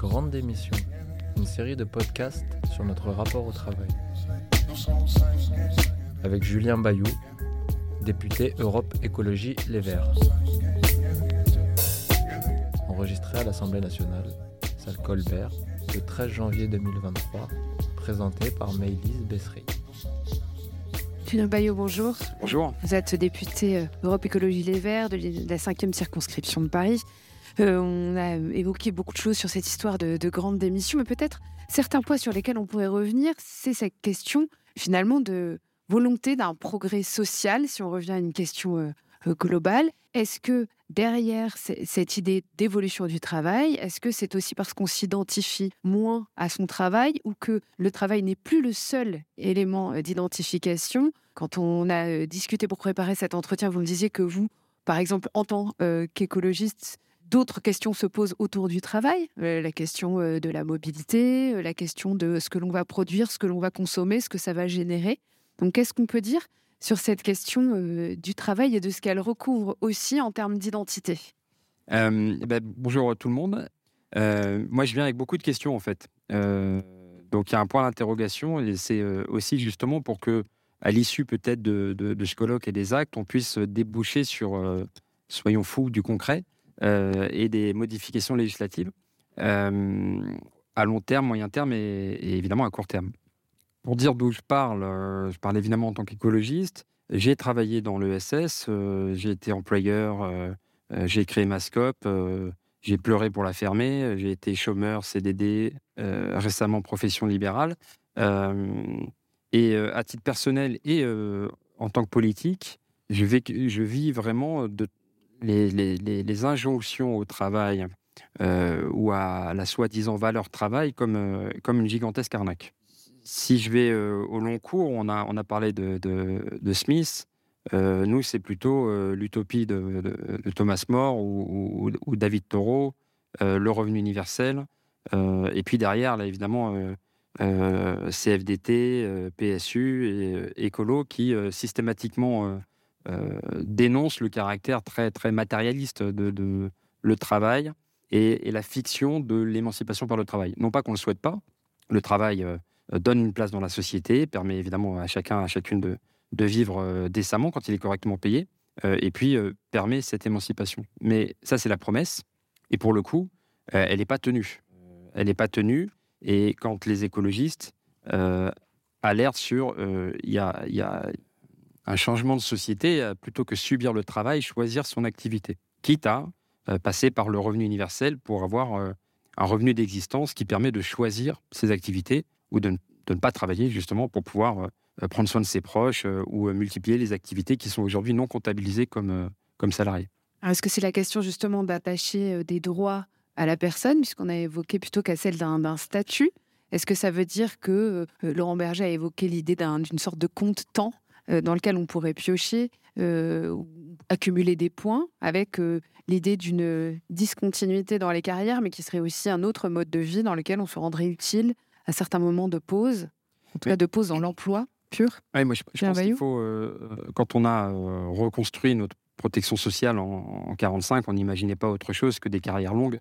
Grande Démission, une série de podcasts sur notre rapport au travail. Avec Julien Bayou, député Europe Écologie Les Verts. Enregistré à l'Assemblée nationale, salle Colbert, le 13 janvier 2023, présenté par Maëlys Bessery. Julien Bayou, bonjour. Bonjour. Vous êtes député euh, Europe Écologie Les Verts de la 5e circonscription de Paris. Euh, on a évoqué beaucoup de choses sur cette histoire de, grande démission, mais peut-être certains points sur lesquels on pourrait revenir, c'est cette question finalement de volonté d'un progrès social, si on revient à une question euh, euh, globale. Est-ce que derrière cette idée d'évolution du travail, est-ce que c'est aussi parce qu'on s'identifie moins à son travail ou que le travail n'est plus le seul élément d'identification? Quand on a discuté pour préparer cet entretien, vous me disiez que vous, par exemple, en tant qu'écologiste, D'autres questions se posent autour du travail, euh, la question euh, de la mobilité, euh, la question de ce que l'on va produire, ce que l'on va consommer, ce que ça va générer. Donc qu'est-ce qu'on peut dire sur cette question du travail et de ce qu'elle recouvre aussi en termes d'identité? Ben, Bonjour tout le monde. moi, je viens avec beaucoup de questions en fait. donc il y a un point d'interrogation et c'est aussi justement pour que, à l'issue peut-être de, ce colloque et des actes, on puisse déboucher sur, soyons fous, du concret. Euh, et des modifications législatives euh, à long terme, moyen terme et, évidemment à court terme. Pour dire d'où je parle, euh, je parle évidemment en tant qu'écologiste. J'ai travaillé dans l'ESS, j'ai été employeur, j'ai créé Mascop, j'ai pleuré pour la fermer, j'ai été chômeur, CDD, récemment profession libérale. et à titre personnel et en tant que politique, je, je vis vraiment de les, injonctions au travail euh, ou à la soi-disant valeur travail comme, euh, comme une gigantesque arnaque. Si je vais euh, au long cours, on a, on a parlé de, de, Smith. nous, c'est plutôt l'utopie de, Thomas More ou, ou, David Thoreau, le revenu universel. et puis derrière, là, évidemment, CFDT, PSU et écolo qui systématiquement dénonce le caractère très, très matérialiste de, le travail et, la fiction de l'émancipation par le travail. Non pas qu'on ne le souhaite pas, le travail euh, donne une place dans la société, permet évidemment à chacun, à chacune de, vivre euh, décemment quand il est correctement payé, et puis permet cette émancipation. Mais ça, c'est la promesse, et pour le coup, elle n'est pas tenue. Elle n'est pas tenue, et quand les écologistes alertent sur, il y a un changement de société, euh, plutôt que subir le travail, choisir son activité, quitte à euh, passer par le revenu universel pour avoir euh, un revenu d'existence qui permet de choisir ses activités ou de, ne pas travailler justement pour pouvoir prendre soin de ses proches ou multiplier les activités qui sont aujourd'hui non comptabilisées comme, comme salariés. Est-ce que c'est la question justement d'attacher des droits à la personne, puisqu'on a évoqué plutôt qu'à celle d'un statut? Est-ce que ça veut dire que Laurent Berger a évoqué l'idée d'une sorte de compte-temps dans lequel on pourrait piocher, euh, accumuler des points avec euh, l'idée d'une discontinuité dans les carrières, mais qui serait aussi un autre mode de vie dans lequel on se rendrait utile à certains moments de pause, en tout cas de pause dans l'emploi pur. Oui, moi je, pense qu'il faut, quand on a reconstruit notre protection sociale en, en 45, on n'imaginait pas autre chose que des carrières longues.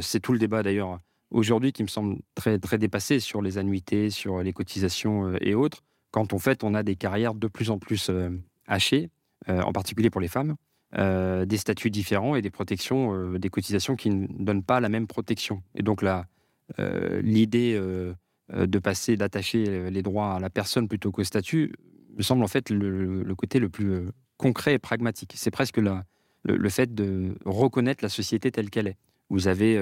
c'est tout le débat d'ailleurs aujourd'hui qui me semble très, très dépassé sur les annuités, sur les cotisations et autres quand fait on a des carrières de plus en plus euh, hachées, euh, en particulier pour les femmes, euh, des statuts différents et des protections, des cotisations qui ne donnent pas la même protection. Et donc là, l'idée de passer, d'attacher les droits à la personne plutôt qu'au statut, me semble en fait le, côté le plus concret et pragmatique. C'est presque le, fait de reconnaître la société telle qu'elle est. Vous avez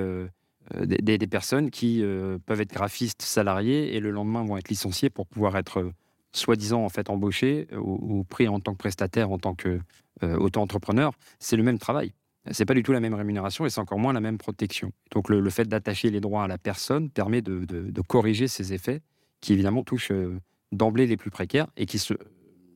des, des, personnes qui peuvent être graphistes salariés et le lendemain vont être licenciés pour pouvoir être soi-disant en fait embauché euh, ou, pris en tant que prestataire, en tant que euh, auto-entrepreneur, c'est le même travail. C'est pas du tout la même rémunération et c'est encore moins la même protection. Donc le, fait d'attacher les droits à la personne permet de, corriger ces effets qui évidemment touchent euh, d'emblée les plus précaires et qui se...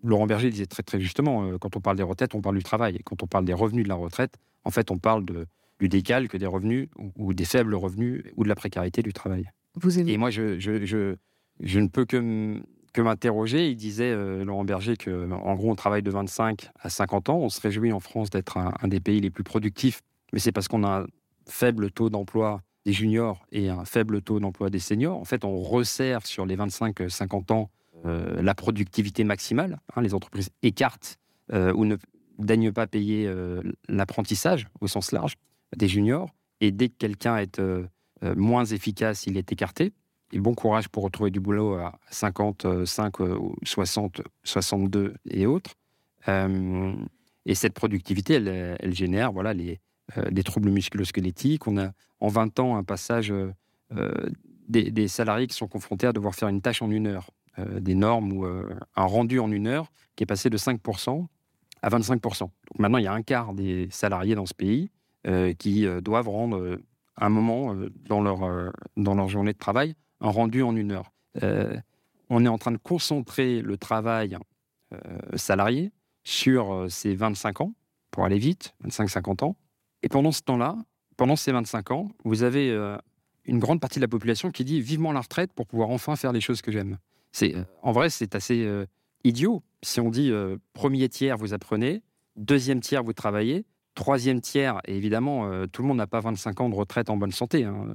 Laurent Berger disait très très justement, quand on parle des retraites, on parle du travail. Et quand on parle des revenus de la retraite, en fait, on parle de, du décalque des revenus ou, des faibles revenus ou de la précarité du travail. Vous Et moi, je, je, je, je ne peux que que m'interroger. Il disait, euh, Laurent Berger, que en gros, on travaille de 25 à 50 ans. On se réjouit en France d'être un, des pays les plus productifs, mais c'est parce qu'on a un faible taux d'emploi des juniors et un faible taux d'emploi des seniors. En fait, on resserre sur les 25-50 ans la productivité maximale. Hein. les entreprises écartent ou ne daignent pas payer l'apprentissage au sens large des juniors. Et dès que quelqu'un est moins efficace, il est écarté. Et bon courage pour retrouver du boulot à 55, 60, 62 et autres. et cette productivité, elle, elle génère voilà, les, euh, des troubles musculo-squelettiques. On a en 20 ans un passage euh, euh, des, salariés qui sont confrontés à devoir faire une tâche en une heure, des normes ou un rendu en une heure qui est passé de 5% à 25%. Donc maintenant, il y a un quart des salariés dans ce pays qui doivent rendre un moment dans, leur, dans leur journée de travail un rendu en une heure. on est en train de concentrer le travail salarié sur ces 25 ans, pour aller vite, 25-50 ans, et pendant ce temps-là, pendant ces 25 ans, vous avez euh, une grande partie de la population qui dit vivement la retraite pour pouvoir enfin faire les choses que j'aime. En vrai, c'est assez euh, idiot. Si on dit euh, premier tiers, vous apprenez, deuxième tiers, vous travaillez, troisième tiers, et évidemment, tout le monde n'a pas 25 ans de retraite en bonne santé. Hein.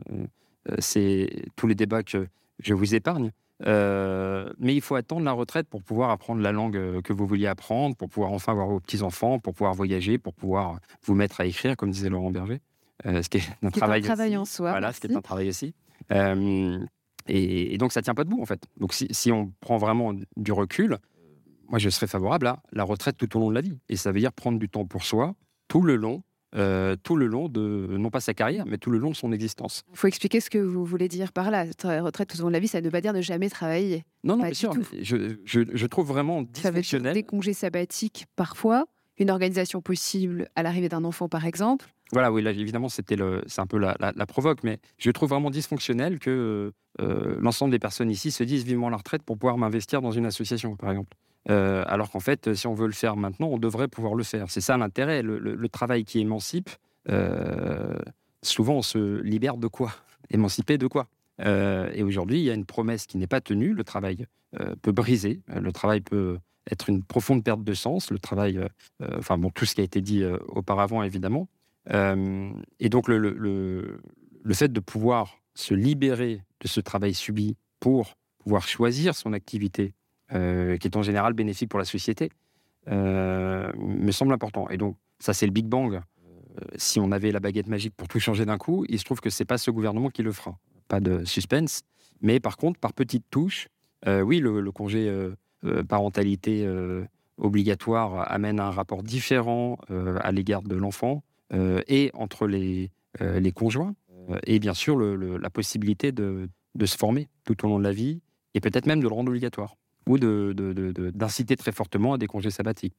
C'est tous les débats que je vous épargne. Euh, mais il faut attendre la retraite pour pouvoir apprendre la langue euh, que vous vouliez apprendre, pour pouvoir enfin voir vos petits-enfants, pour pouvoir voyager, pour pouvoir vous mettre à écrire, comme disait Laurent Berger. Euh, ce qui est un, travail, en soi. Voilà, ce qui est un travail aussi. et, donc, ça tient pas debout, en fait. Donc, si, si, on prend vraiment du recul, moi, je serais favorable à la retraite tout au long de la vie. Et ça veut dire prendre du temps pour soi tout le long euh, tout le long de, non pas sa carrière, mais tout le long de son existence. Il faut expliquer ce que vous voulez dire par là. Retraite tout au long de la vie, ça ne veut pas dire ne jamais travailler. Non, non, bien sûr. Je, je, trouve vraiment dysfonctionnel. Des congés sabbatiques parfois, une organisation possible à l'arrivée d'un enfant, par exemple. Voilà, oui, là, évidemment, c'était le, c'est un peu la, la, provoque, mais je trouve vraiment dysfonctionnel que euh, l'ensemble des personnes ici se disent vivement la retraite pour pouvoir m'investir dans une association, par exemple. Euh, alors qu'en fait, si on veut le faire maintenant, on devrait pouvoir le faire. C'est ça l'intérêt. Le, travail qui émancipe, euh, souvent on se libère de quoi? Émancipé de quoi? Euh, Et aujourd'hui, il y a une promesse qui n'est pas tenue. Le travail peut briser. Le travail peut être une profonde perte de sens. Le travail, enfin bon, tout ce qui a été dit auparavant, évidemment. et donc le fait de pouvoir se libérer de ce travail subi pour pouvoir choisir son activité euh, qui est en général bénéfique pour la société, euh, me semble important. Et donc, ça, c'est le Big Bang. Euh, si on avait la baguette magique pour tout changer d'un coup, il se trouve que c'est pas ce gouvernement qui le fera. Pas de suspense. Mais par contre, par petites touches, oui, le, congé parentalité obligatoire amène un rapport différent à l'égard de l'enfant et entre les, conjoints. et bien sûr, la possibilité de, se former tout au long de la vie et peut-être même de le rendre obligatoire ou d'inciter très fortement à des congés sabbatiques.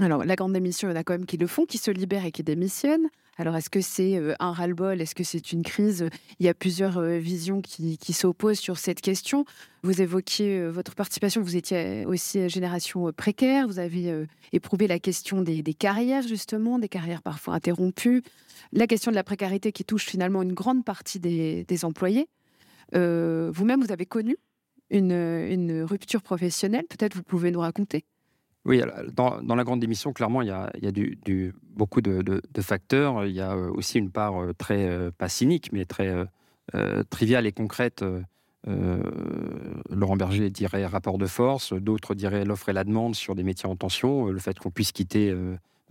Alors, la grande démission, il y en a quand même qui le font, qui se libèrent et qui démissionnent. Alors, est-ce que c'est euh, un ras-le-bol? Est-ce que c'est une crise? Il y a plusieurs euh, visions qui, s'opposent sur cette question. Vous évoquiez euh, votre participation, vous étiez aussi génération précaire, vous avez éprouvé la question des, carrières, justement, des carrières parfois interrompues, la question de la précarité qui touche finalement une grande partie des employés. Vous-même, vous avez connu une, rupture professionnelle Peut-être vous pouvez nous raconter? Oui, dans, la grande démission, clairement, il y a, beaucoup de, facteurs. Il y a euh, aussi une part euh, très, euh, pas cynique, mais très triviale et concrète. Laurent Berger dirait rapport de force, d'autres diraient l'offre et la demande sur des métiers en tension, le fait qu'on puisse quitter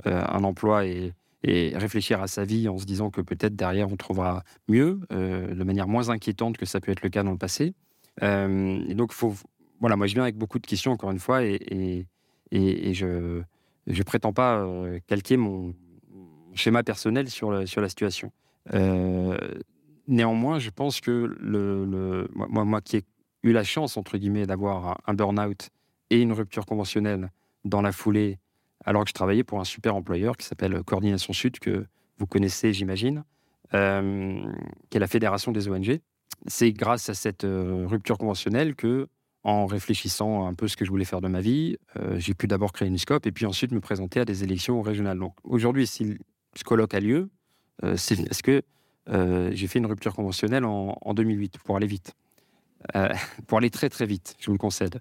un emploi et, et, réfléchir à sa vie en se disant que peut-être derrière on trouvera mieux, de manière moins inquiétante que ça peut être le cas dans le passé. Et donc, faut, voilà, moi, je viens avec beaucoup de questions, encore une fois, et, et, je ne prétends pas euh, calquer mon schéma personnel sur, la, sur la situation. Euh, néanmoins, je pense que le, moi, moi qui ai eu la chance, entre guillemets, d'avoir un burn-out et une rupture conventionnelle dans la foulée, alors que je travaillais pour un super employeur qui s'appelle Coordination Sud, que vous connaissez, j'imagine, qui est la fédération des ONG c'est grâce à cette euh, rupture conventionnelle que, en réfléchissant un peu ce que je voulais faire de ma vie, euh, j'ai pu d'abord créer une SCOP et puis ensuite me présenter à des élections régionales. Donc aujourd'hui, si ce colloque a lieu, euh, c'est parce que j'ai fait une rupture conventionnelle en, 2008 pour aller vite. pour aller très très vite, je vous le concède.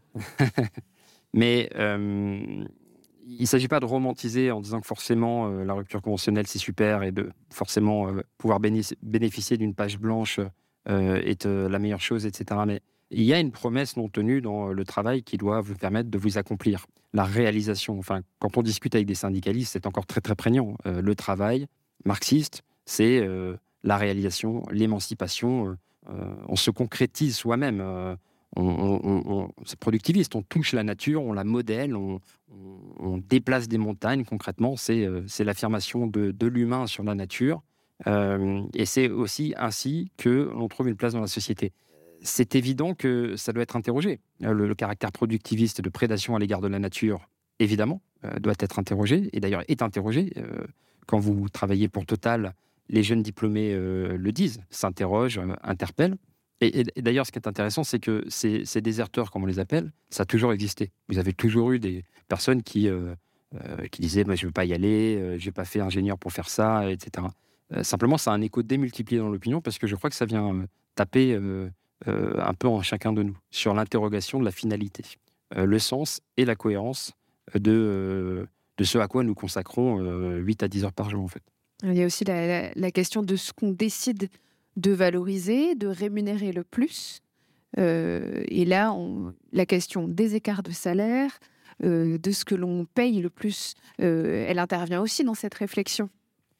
Mais il ne s'agit pas de romantiser en disant que forcément la rupture conventionnelle c'est super et de forcément pouvoir bénéficier d'une page blanche est la meilleure chose, etc. Mais il y a une promesse non tenue dans le travail qui doit vous permettre de vous accomplir. La réalisation, enfin, quand on discute avec des syndicalistes, c'est encore très très prégnant. le travail marxiste, c'est la réalisation, l'émancipation. on se concrétise soi-même c'est productiviste, on touche la nature, on la modèle, on, déplace des montagnes concrètement, c'est euh, l'affirmation de, l'humain sur la nature, euh, et c'est aussi ainsi que l'on trouve une place dans la société. C'est évident que ça doit être interrogé. Euh, le, caractère productiviste de prédation à l'égard de la nature, évidemment, doit être interrogé, et d'ailleurs est interrogé. quand vous travaillez pour Total, les jeunes diplômés le disent, s'interrogent, interpellent. Et, d'ailleurs, ce qui est intéressant, c'est que ces, déserteurs, comme on les appelle, ça a toujours existé. Vous avez toujours eu des personnes qui, euh, euh, qui disaient Je ne veux pas y aller, euh, je n'ai pas fait ingénieur pour faire ça, etc. simplement, ça a un écho démultiplié dans l'opinion parce que je crois que ça vient taper un peu en chacun de nous sur l'interrogation de la finalité, le sens et la cohérence de, de ce à quoi nous consacrons 8 à 10 heures par jour, en fait. Il y a aussi la question de ce qu'on décide de valoriser, de rémunérer le plus. Euh, et là, la question des écarts de salaire, euh, de ce que l'on paye le plus, euh, elle intervient aussi dans cette réflexion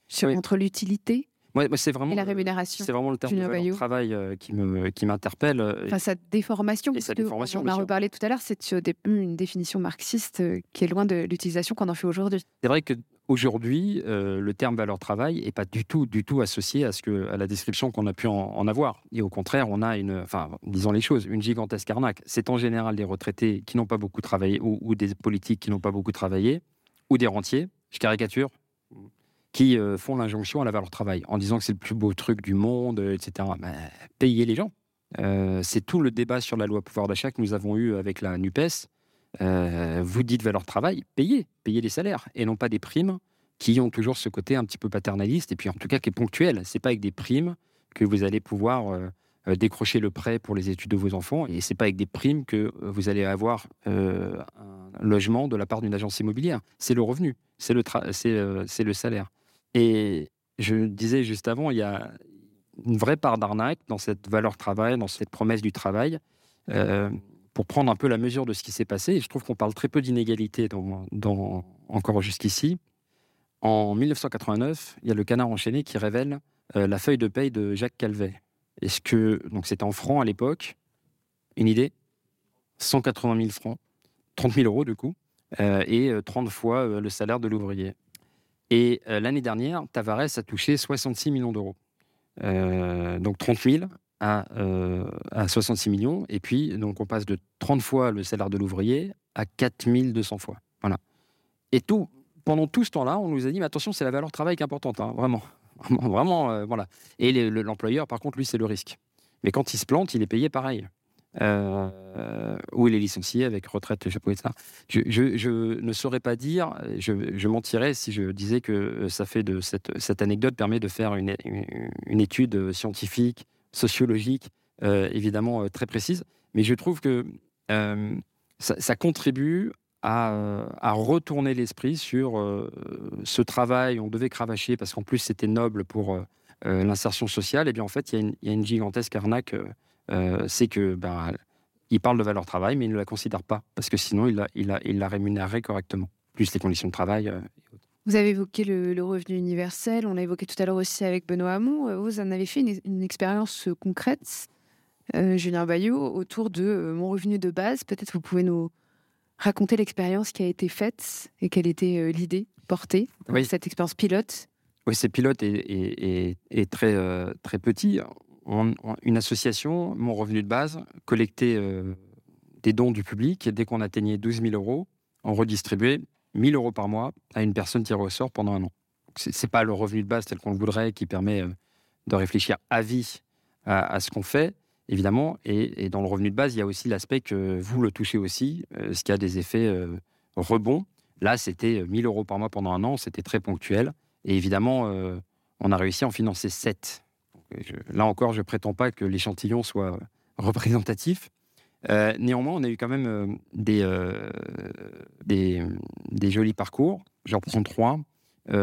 sur, entre l'utilité c'est vraiment, et la rémunération. C'est vraiment le terme de travail qui me qui m'interpelle. Enfin, sa déformation. Et sa déformation on a reparlé tout à l'heure, c'est une définition marxiste qui est loin de l'utilisation qu'on en fait aujourd'hui. C'est vrai que Aujourd'hui, euh, le terme valeur travail n'est pas du tout, du tout associé à, ce que, à la description qu'on a pu en, avoir. Et au contraire, on a une, enfin, disons les choses, une gigantesque arnaque. C'est en général des retraités qui n'ont pas beaucoup travaillé ou, des politiques qui n'ont pas beaucoup travaillé ou des rentiers, je caricature, qui euh, font l'injonction à la valeur travail en disant que c'est le plus beau truc du monde, etc. Mais payez les gens. Euh, c'est tout le débat sur la loi pouvoir d'achat que nous avons eu avec la NUPES euh, vous dites valeur travail, payez, payez les salaires et non pas des primes qui ont toujours ce côté un petit peu paternaliste et puis en tout cas qui est ponctuel. C'est pas avec des primes que vous allez pouvoir euh, euh, décrocher le prêt pour les études de vos enfants et c'est pas avec des primes que vous allez avoir un logement de la part d'une agence immobilière. C'est le revenu, c'est, le salaire. Et je disais juste avant, il y a une vraie part d'arnaque dans cette valeur travail, dans cette promesse du travail pour prendre un peu la mesure de ce qui s'est passé. Je trouve qu'on parle très peu d'inégalité dans, encore jusqu'ici. En 1989, il y a le Canard enchaîné qui révèle euh, la feuille de paye de Jacques Calvet. Est-ce que donc c'était en francs à l'époque? Une idée? 180 000 francs, 30 000 euros du coup, euh, et 30 euh, fois le salaire de l'ouvrier. Et l'année dernière, Tavares a touché 66 millions d'euros. donc 30 000 à, 66 euh, millions. Et puis, donc, on passe de 30 fois le salaire de l'ouvrier à 4200 fois. Voilà. Et tout, pendant tout ce temps-là, on nous a dit, mais attention, c'est la valeur travail qui est importante, hein, vraiment. Vraiment, euh, voilà. Et l'employeur, par contre, lui, c'est le risque. Mais quand il se plante, il est payé pareil. Euh, ou il est licencié avec retraite, ça. Je, je, ne saurais pas dire, je, mentirais si je disais que ça fait de cette, cette anecdote permet de faire une, une étude scientifique sociologique, euh, évidemment euh, très précise. Mais je trouve que euh, ça, contribue à, retourner l'esprit sur ce travail. On devait cravacher parce qu'en plus c'était noble pour l'insertion sociale. Et bien en fait, il y, a une gigantesque arnaque. C'est que ben, il parle de valeur travail, mais il ne la considère pas parce que sinon il la, il il la rémunérerait correctement, plus les conditions de travail. Vous avez évoqué le, revenu universel, on l'a évoqué tout à l'heure aussi avec Benoît Hamon. Euh, vous en avez fait une, expérience euh, concrète, euh, Julien Bayot, autour de mon revenu de base. Peut-être vous pouvez nous raconter l'expérience qui a été faite et quelle était l'idée portée oui. cette expérience pilote? Oui, c'est pilote et, très, très petit. Une association, mon revenu de base, collectait des dons du public et dès qu'on atteignait 12 000 euros, on redistribuait 1000 euros par mois à une personne tirée au sort pendant un an. Ce n'est pas le revenu de base tel qu'on le voudrait qui permet euh, de réfléchir à vie à, ce qu'on fait, évidemment. Et, dans le revenu de base, il y a aussi l'aspect que vous le touchez aussi, euh, ce qui a des effets euh, rebonds. Là, c'était 1000 euros par mois pendant un an, c'était très ponctuel. Et évidemment, on a réussi à en financer 7. Là encore, je ne prétends pas que l'échantillon soit représentatif, néanmoins, on a eu quand même des, des, jolis parcours. J'en prends trois.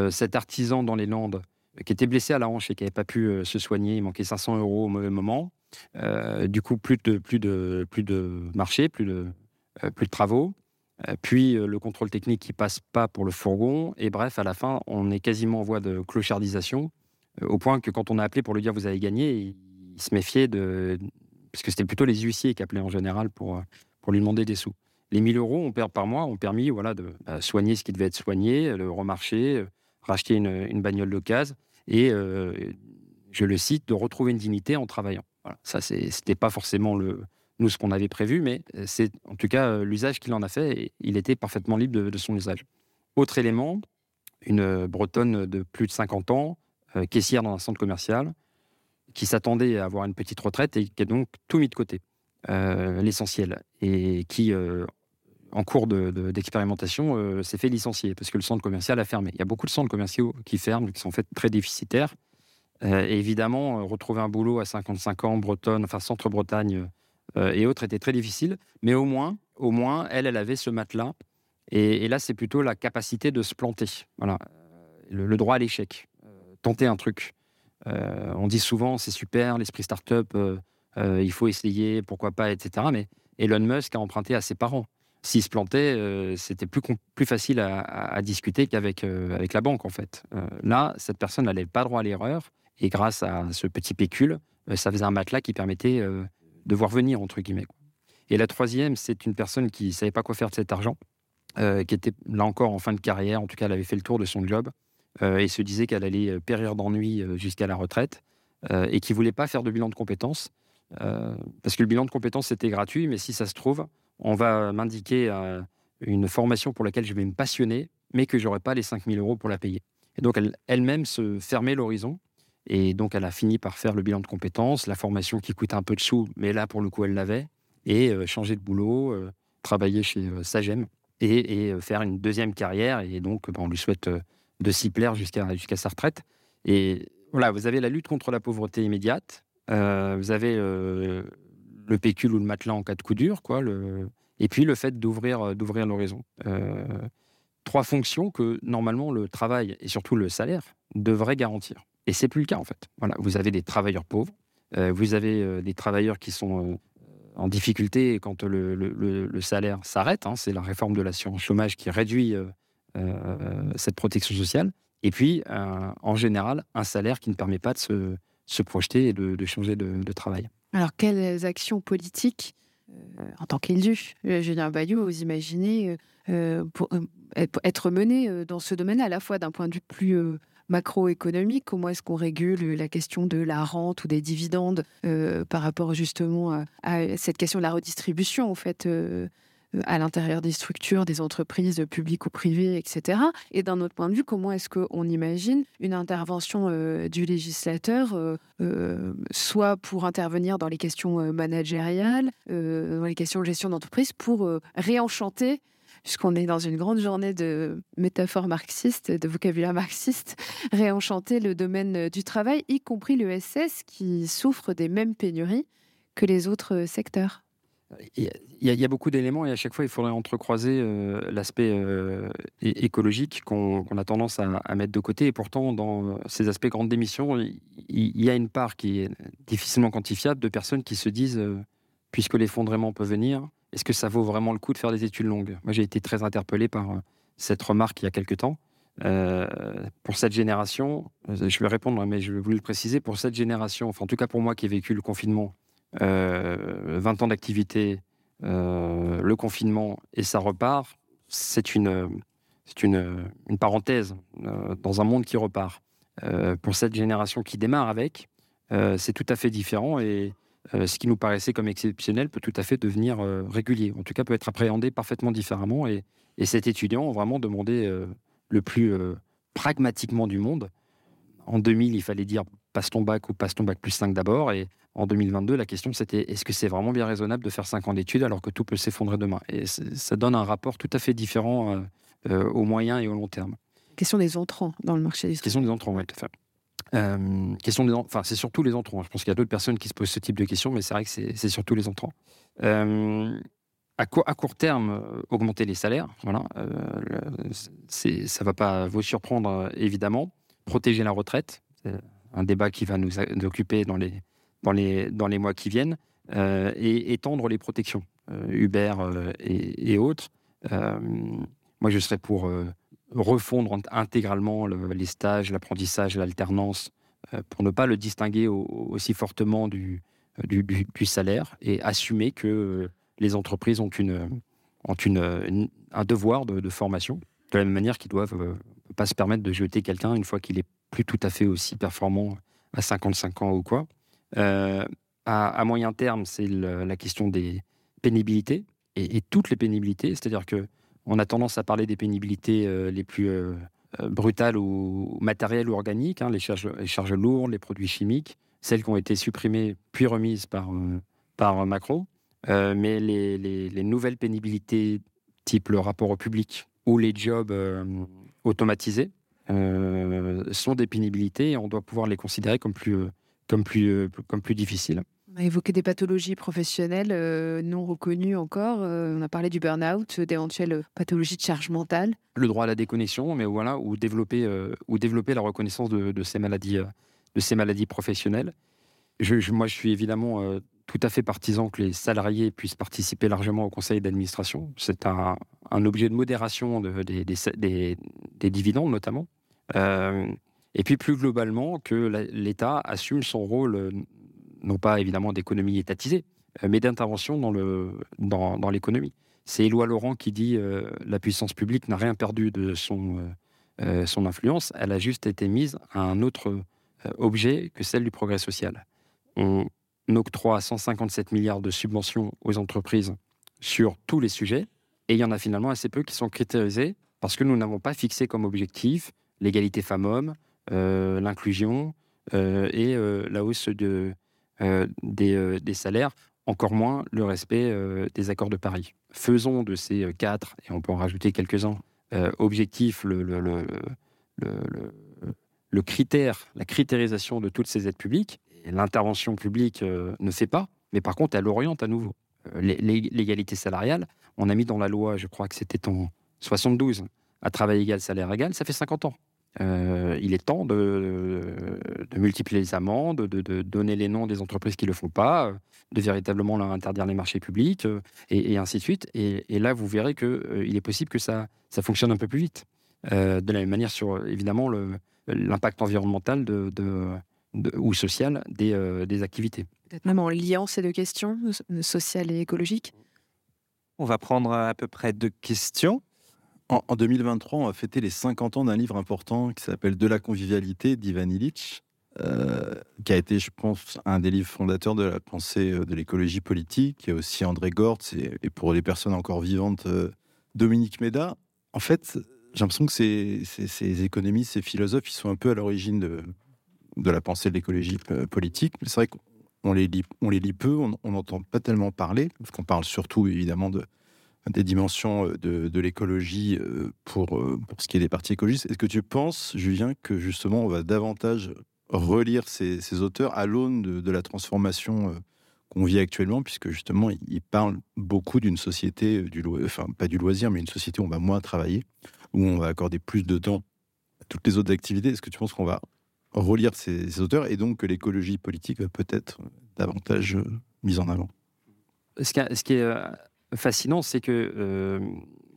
cet artisan dans les Landes qui était blessé à la hanche et qui n'avait pas pu se soigner, il manquait 500 euros au mauvais moment. du coup, plus de, plus de, plus de marché, plus de, plus de travaux. Euh, puis euh, le contrôle technique qui passe pas pour le fourgon. Et bref, à la fin, on est quasiment en voie de clochardisation, euh, au point que quand on a appelé pour lui dire vous avez gagné, il, se méfiait de. Parce que c'était plutôt les huissiers qui appelaient en général pour, pour lui demander des sous. Les 1000 euros on perd par mois ont permis voilà, de bah, soigner ce qui devait être soigné, le remarcher, racheter une, une bagnole d'occasion et, je le cite, de retrouver une dignité en travaillant. Voilà. Ça, c'était pas forcément le, nous ce qu'on avait prévu, mais euh, c'est en tout cas euh, l'usage qu'il en a fait et il était parfaitement libre de, son usage. Autre élément, une euh, Bretonne de plus de 50 ans, caissière dans un centre commercial, qui s'attendait à avoir une petite retraite et qui a donc tout mis de côté, l'essentiel, et qui, en cours d'expérimentation, s'est fait licencier parce que le centre commercial a fermé. Il y a beaucoup de centres commerciaux qui ferment, qui sont faits très déficitaires. et évidemment, retrouver un boulot à 55 ans, Bretonne, enfin centre-Bretagne, euh, et autres étaient très difficiles. Mais au moins, au moins, elle, elle avait ce matelas. Et, là, c'est plutôt la capacité de se planter. Voilà, euh, le, droit à l'échec. Euh, tenter un truc. on dit souvent, c'est super, l'esprit start-up, il faut essayer, pourquoi pas, etc. Mais Elon Musk a emprunté à ses parents. S'il se plantait, c'était plus, facile à, discuter qu'avec avec la banque, en fait. là, cette personne n'avait pas droit à l'erreur. Et grâce à ce petit pécule, ça faisait un matelas qui permettait de voir venir, entre guillemets. Et la troisième, c'est une personne qui ne savait pas quoi faire de cet argent, euh, qui était là encore en fin de carrière, en tout cas, elle avait fait le tour de son job, euh, et se disait qu'elle allait euh, périr d'ennui jusqu'à la retraite, et qui voulait pas faire de bilan de compétences, parce que le bilan de compétences, c'était gratuit, mais si ça se trouve, on va m'indiquer une formation pour laquelle je vais me passionner, mais que j'aurai pas les 5000 euros pour la payer. Et donc, elle-même se fermait l'horizon, et donc, elle a fini par faire le bilan de compétences, la formation qui coûtait un peu de sous, mais là, pour le coup, elle l'avait, et euh, changer de boulot, euh, travailler chez euh, Sagem, et, faire une deuxième carrière. Et donc, ben, on lui souhaite de s'y plaire jusqu'à sa retraite. Et voilà, vous avez la lutte contre la pauvreté immédiate, vous avez le pécule ou le matelas en cas de coup dur, quoi, le... et puis le fait d'ouvrir d'ouvrir l'horizon. trois fonctions que, normalement, le travail et surtout le salaire devraient garantir. Et c'est plus le cas en fait. Voilà, vous avez des travailleurs pauvres, euh, vous avez euh, des travailleurs qui sont euh, en difficulté quand le, salaire s'arrête. Hein, c'est la réforme de l'assurance chômage qui réduit cette protection sociale. Et puis, en général, un salaire qui ne permet pas de se, projeter et de, changer de, travail. Alors, quelles actions politiques, en tant qu'élu, Julien Bayou, vous imaginez être menées dans ce domaine à la fois d'un point de vue plus macroéconomique Comment est-ce qu'on régule la question de la rente ou des dividendes euh, par rapport justement à, cette question de la redistribution, en fait euh, à l'intérieur des structures, des entreprises publiques ou privées, etc. Et d'un autre point de vue, comment est-ce qu'on imagine une intervention euh, du législateur, soit pour intervenir dans les questions managériales, dans les questions de gestion d'entreprise, pour réenchanter puisqu'on est dans une grande journée de métaphores marxistes, de vocabulaire marxiste, réenchanter le domaine du travail, y compris le SS qui souffre des mêmes pénuries que les autres secteurs. Il y, a, beaucoup d'éléments et à chaque fois, il faudrait entrecroiser euh, l'aspect euh, écologique qu'on a tendance à, mettre de côté. Et pourtant, dans ces aspects grandes démissions, il, y a une part qui est difficilement quantifiable de personnes qui se disent, euh, puisque l'effondrement peut venir, est-ce que ça vaut vraiment le coup de faire des études longues? Moi, j'ai été très interpellé par euh, cette remarque il y a quelque temps. Euh, pour cette génération, euh, je vais répondre, mais je voulais le préciser, pour cette génération, en tout cas pour moi qui ai vécu le confinement, 20 ans d'activité, le confinement et ça repart, c'est une, c'est une, une parenthèse dans un monde qui repart. pour cette génération qui démarre avec, c'est tout à fait différent et euh, ce qui nous paraissait comme exceptionnel peut tout à fait devenir euh, régulier. En tout cas, peut être appréhendé parfaitement différemment. Et, cet étudiant a vraiment demandé euh, le plus pragmatiquement du monde. En 2000, il fallait dire passe ton bac ou passe ton bac plus 5 d'abord. Et en 2022, la question c'était est-ce que c'est vraiment bien raisonnable de faire 5 ans d'études alors que tout peut s'effondrer demain? Et ça donne un rapport tout à fait différent au moyen et au long terme. Question des entrants dans le marché du Question des entrants, oui, tout à fait. question des, enfin, c'est surtout les entrants. Je pense qu'il y a d'autres personnes qui se posent ce type de questions, mais c'est vrai que c'est surtout les entrants. À, à, court terme, augmenter les salaires, voilà, ça ne va pas vous surprendre évidemment. Protéger la retraite, un débat qui va nous occuper dans les, mois qui viennent, et étendre les protections, Uber et, et, autres. moi, je serais pour refondre intégralement les stages, l'apprentissage, l'alternance, euh, pour ne pas le distinguer aussi fortement du, salaire et assumer que euh, les entreprises ont, un devoir de, formation, de la même manière qu'ils doivent euh, pas se permettre de jeter quelqu'un une fois qu'il est plus tout à fait aussi performant à 55 ans ou quoi. à, moyen terme, c'est la question des pénibilités et, toutes les pénibilités, c'est-à-dire que on a tendance à parler des pénibilités euh, les plus euh, euh, brutales ou matérielles ou organiques, hein, les, charges, charges, lourdes, les produits chimiques, celles qui ont été supprimées puis remises par, par Macron. mais les, nouvelles pénibilités, type le rapport au public ou les jobs automatisés, sont des pénibilités et on doit pouvoir les considérer comme plus, comme plus, comme plus difficiles. On a évoqué des pathologies professionnelles euh, non reconnues encore. Euh, on a parlé du burn-out, d'éventuelles pathologies de charge mentale. Le droit à la déconnexion, mais voilà, ou développer, euh, ou développer la reconnaissance de, ces maladies, de ces maladies professionnelles. Je, moi, je suis évidemment tout à fait partisan que les salariés puissent participer largement au conseil d'administration. C'est un, objet de modération des, des, dividendes, notamment. Et puis plus globalement, que l'État assume son rôle non pas évidemment d'économie étatisée, euh, mais d'intervention dans, le, dans, l'économie. C'est Éloi Laurent qui dit euh, la puissance publique n'a rien perdu de son, euh, son influence, elle a juste été mise à un autre objet que celle du progrès social. On octroie 157 milliards de subventions aux entreprises sur tous les sujets, et il y en a finalement assez peu qui sont critérisés parce que nous n'avons pas fixé comme objectif l'égalité femmes-hommes, l'inclusion et la hausse de, euh, euh, des, salaires, encore moins le respect euh, des accords de Paris. Faisons de ces quatre, et on peut en rajouter quelques-uns, objectifs le, le, le, le, critère, la critérisation de toutes ces aides publiques. L'intervention publique ne fait pas, mais par contre, elle oriente à nouveau. L'égalité salariale, on a mis dans la loi, je crois que c'était en 72, à travail égal, salaire égal, ça fait 50 ans. Euh, il est temps de, multiplier les amendes, de, donner les noms des entreprises qui ne le font pas, de véritablement leur interdire les marchés publics, euh, et, ainsi de suite. Et, là, vous verrez qu'il euh, il est possible que ça, ça fonctionne un peu plus vite. de la même manière sur, évidemment, l'impact environnemental de, ou social des, des activités. Peut-être même en liant ces deux questions, sociales et écologiques. On va prendre à peu près deux questions. En, 2023, on va fêter les 50 ans d'un livre important qui s'appelle De la convivialité d'Ivan Illich, euh, qui a été, je pense, un des livres fondateurs de la pensée euh, de l'écologie politique. Il y a aussi André Gortz et, pour les personnes encore vivantes, euh, Dominique Méda. En fait, j'ai l'impression que ces, économistes, ces philosophes, ils sont un peu à l'origine de, la pensée de l'écologie politique. C'est vrai qu'on on les lit peu, on n'entend pas tellement parler, parce qu'on parle surtout évidemment de, des dimensions de, l'écologie pour, pour ce qui est des partis écologistes. Est-ce que tu penses, Julien, que justement on va davantage relire ces, auteurs à l'aune de, la transformation qu'on vit actuellement, puisque justement ils parlent beaucoup d'une société, du enfin pas du loisir, mais une société où on va moins travailler, où on va accorder plus de temps à toutes les autres activités. Est-ce que tu penses qu'on va relire ces, auteurs et donc que l'écologie politique va peut-être davantage mise en avant? Ce qui est fascinant, c'est que euh,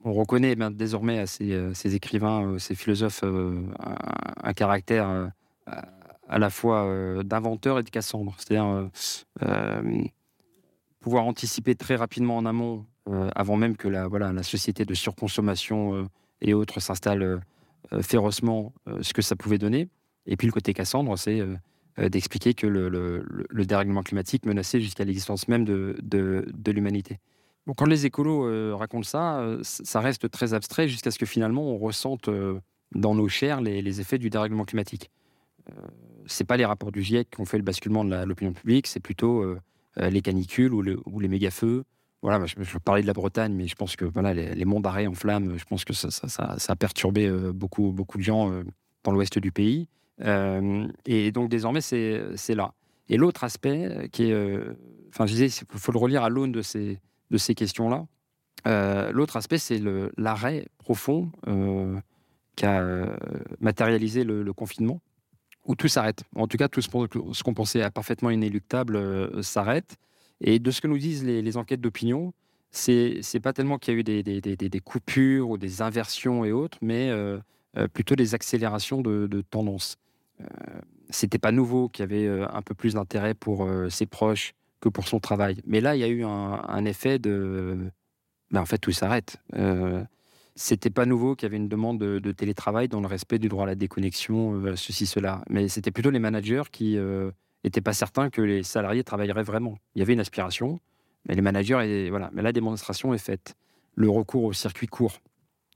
on reconnaît eh désormais à ces, euh, écrivains, euh, ces philosophes, un, caractère à la fois d'inventeur et de Cassandre. C'est-à-dire pouvoir anticiper très rapidement en amont, avant même que la, société de surconsommation et autres s'installe férocement, ce que ça pouvait donner. Et puis le côté Cassandre, c'est d'expliquer que le, dérèglement climatique menaçait jusqu'à l'existence même de l'humanité quand les écolos euh, racontent ça, euh, ça reste très abstrait jusqu'à ce que finalement on ressente euh, dans nos chairs les, effets du dérèglement climatique. c'est pas les rapports du GIEC qui ont fait le basculement de l'opinion publique, c'est plutôt les canicules ou, les méga-feux. Voilà, je, parlais de la Bretagne, mais je pense que voilà, les, monts d'arrêt en flammes, je pense que ça, a perturbé beaucoup, beaucoup de gens dans l'ouest du pays. et donc désormais, c'est là. Et l'autre aspect qui est, enfin, je disais, il faut le relire à l'aune de ces, de ces questions-là. L'autre aspect, c'est l'arrêt profond qu'a matérialisé le, confinement, où tout s'arrête. En tout cas, tout ce qu'on pensait parfaitement inéluctable s'arrête. Et de ce que nous disent les, enquêtes d'opinion, c'est pas tellement qu'il y a eu des, coupures ou des inversions et autres, mais euh, euh, plutôt des accélérations de, de tendances. Euh, C'était pas nouveau qu'il y avait euh, un peu plus d'intérêt pour ses proches pour son travail. Mais là, il y a eu un, effet de. Ben, en fait, tout s'arrête. c'était pas nouveau qu'il y avait une demande de, télétravail dans le respect du droit à la déconnexion, ceci, cela. Mais c'était plutôt les managers qui n'était pas certain que les salariés travailleraient vraiment. Il y avait une aspiration, mais les managers, et, voilà. Mais la démonstration est faite. Le recours au circuit court,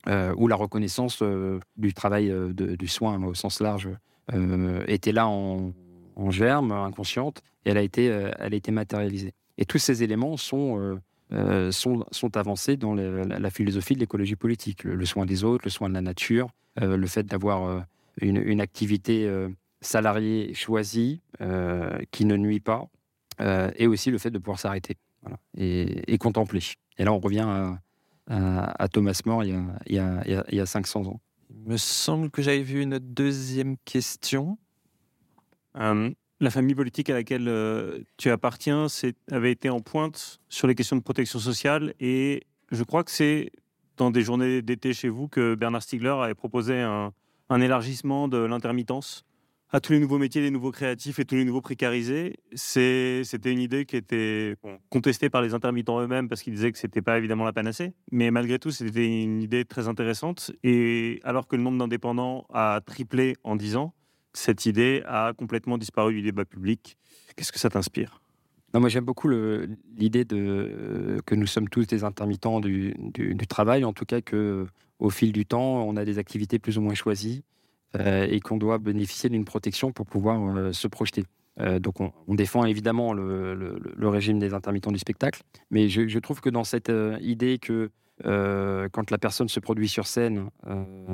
euh, ou la reconnaissance euh, du travail euh, du soin au sens large, était là en, germe, inconsciente, et elle a été, elle a été matérialisée. Et tous ces éléments sont, sont, sont, avancés dans la, philosophie de l'écologie politique. Le, soin des autres, le soin de la nature, le fait d'avoir une, activité salarié choisi, euh, qui ne nuit pas, euh, et aussi le fait de pouvoir s'arrêter et, contempler. Et là, on revient à, Thomas More il y, a, il, y a, 500 ans. Il me semble que j'avais vu une deuxième question. Euh, la famille politique à laquelle tu appartiens avait été en pointe sur les questions de protection sociale et je crois que c'est dans des journées d'été chez vous que Bernard Stiegler avait proposé un, élargissement de l'intermittence à tous les nouveaux métiers, les nouveaux créatifs et tous les nouveaux précarisés. C'était une idée qui était contestée par les intermittents eux-mêmes parce qu'ils disaient que c'était pas évidemment la panacée. Mais malgré tout, c'était une idée très intéressante. Et alors que le nombre d'indépendants a triplé en 10 ans, cette idée a complètement disparu du débat public. Qu'est-ce que ça t'inspire? Moi j'aime beaucoup l'idée de que nous sommes tous des intermittents du, travail, en tout cas que au fil du temps, on a des activités plus ou moins choisies euh, et qu'on doit bénéficier d'une protection pour pouvoir euh, se projeter. Euh, donc on, défend évidemment le, régime des intermittents du spectacle, mais je, trouve que dans cette idée que quand la personne se produit sur scène,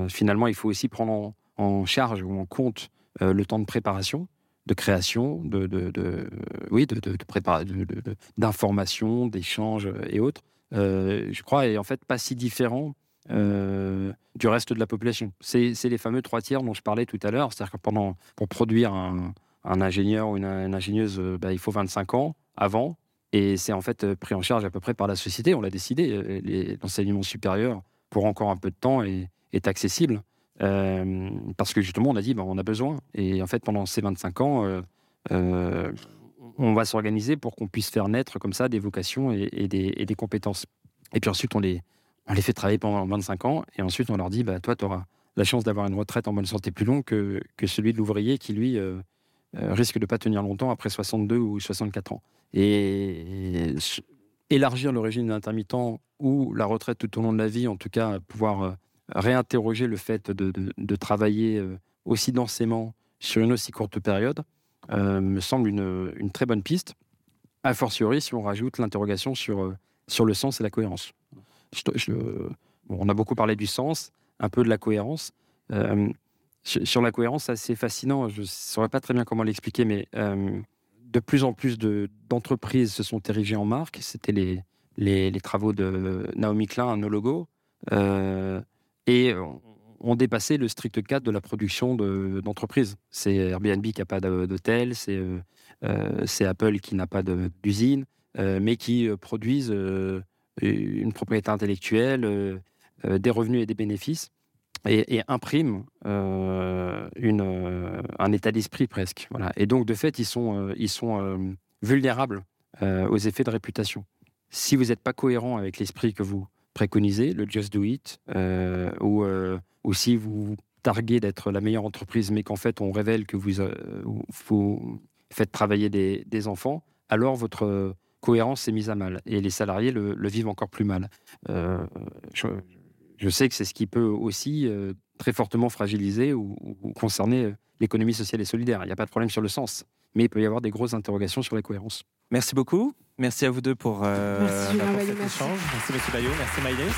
finalement il faut aussi prendre en, charge ou en compte le temps de préparation, de création, de, de, oui, de, d'information, d'échange et autres. je crois est en fait pas si différent euh, du reste de la population. C'est les fameux trois tiers dont je parlais tout à l'heure. C'est-à-dire que pendant, pour produire un, ingénieur ou une, ingénieuse, euh, bah, il faut 25 ans avant. Et c'est en fait euh, pris en charge à peu près par la société. On l'a décidé. L'enseignement supérieur, pour encore un peu de temps, est accessible. Parce que justement, on a dit, bah, on a besoin. Et en fait, pendant ces 25 ans, on va s'organiser pour qu'on puisse faire naître comme ça des vocations et, des, et, compétences. Et puis ensuite, on les, fait travailler pendant 25 ans et ensuite on leur dit bah, toi, tu auras la chance d'avoir une retraite en bonne santé plus longue que, celui de l'ouvrier qui, lui, euh, euh, risque de ne pas tenir longtemps après 62 ou 64 ans. Et, élargir le régime d'intermittent ou la retraite tout au long de la vie, en tout cas, pouvoir euh, réinterroger le fait de, de, travailler aussi densément sur une aussi courte période, me semble une, une, très bonne piste. A fortiori, si on rajoute l'interrogation sur, sur le sens et la cohérence on a beaucoup parlé du sens, un peu de la cohérence. Euh, sur la cohérence, c'est assez fascinant. Je ne saurais pas très bien comment l'expliquer, mais euh, de plus en plus d'entreprises se sont érigées en marque. C'était les, les, travaux de Naomi Klein, un logo, euh, et ont dépassé le strict cadre de la production d'entreprises. c'est Airbnb qui n'a pas d'hôtel, c'est Apple qui n'a pas d'usine, mais qui produisent une propriété intellectuelle, euh, euh, des revenus et des bénéfices, et, imprime euh, une, un état d'esprit presque. Voilà. Et donc, de fait, ils sont, ils sont vulnérables aux effets de réputation. Si vous n'êtes pas cohérent avec l'esprit que vous préconisez, le just do it, ou, ou si vous targuez d'être la meilleure entreprise, mais qu'en fait on révèle que vous, vous faites travailler des, enfants, alors votre cohérence est mise à mal et les salariés le, vivent encore plus mal. Euh, je, sais que c'est ce qui peut aussi euh, très fortement fragiliser ou, concerner euh, l'économie sociale et solidaire. Il n'y a pas de problème sur le sens, mais il peut y avoir des grosses interrogations sur la cohérence. Merci beaucoup. Merci à vous deux pour, merci, cet échange. Merci, M. Bayot. Merci, Maïlès.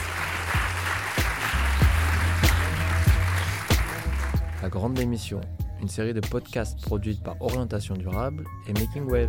La grande démission une série de podcasts produite par Orientation Durable et Making Waves.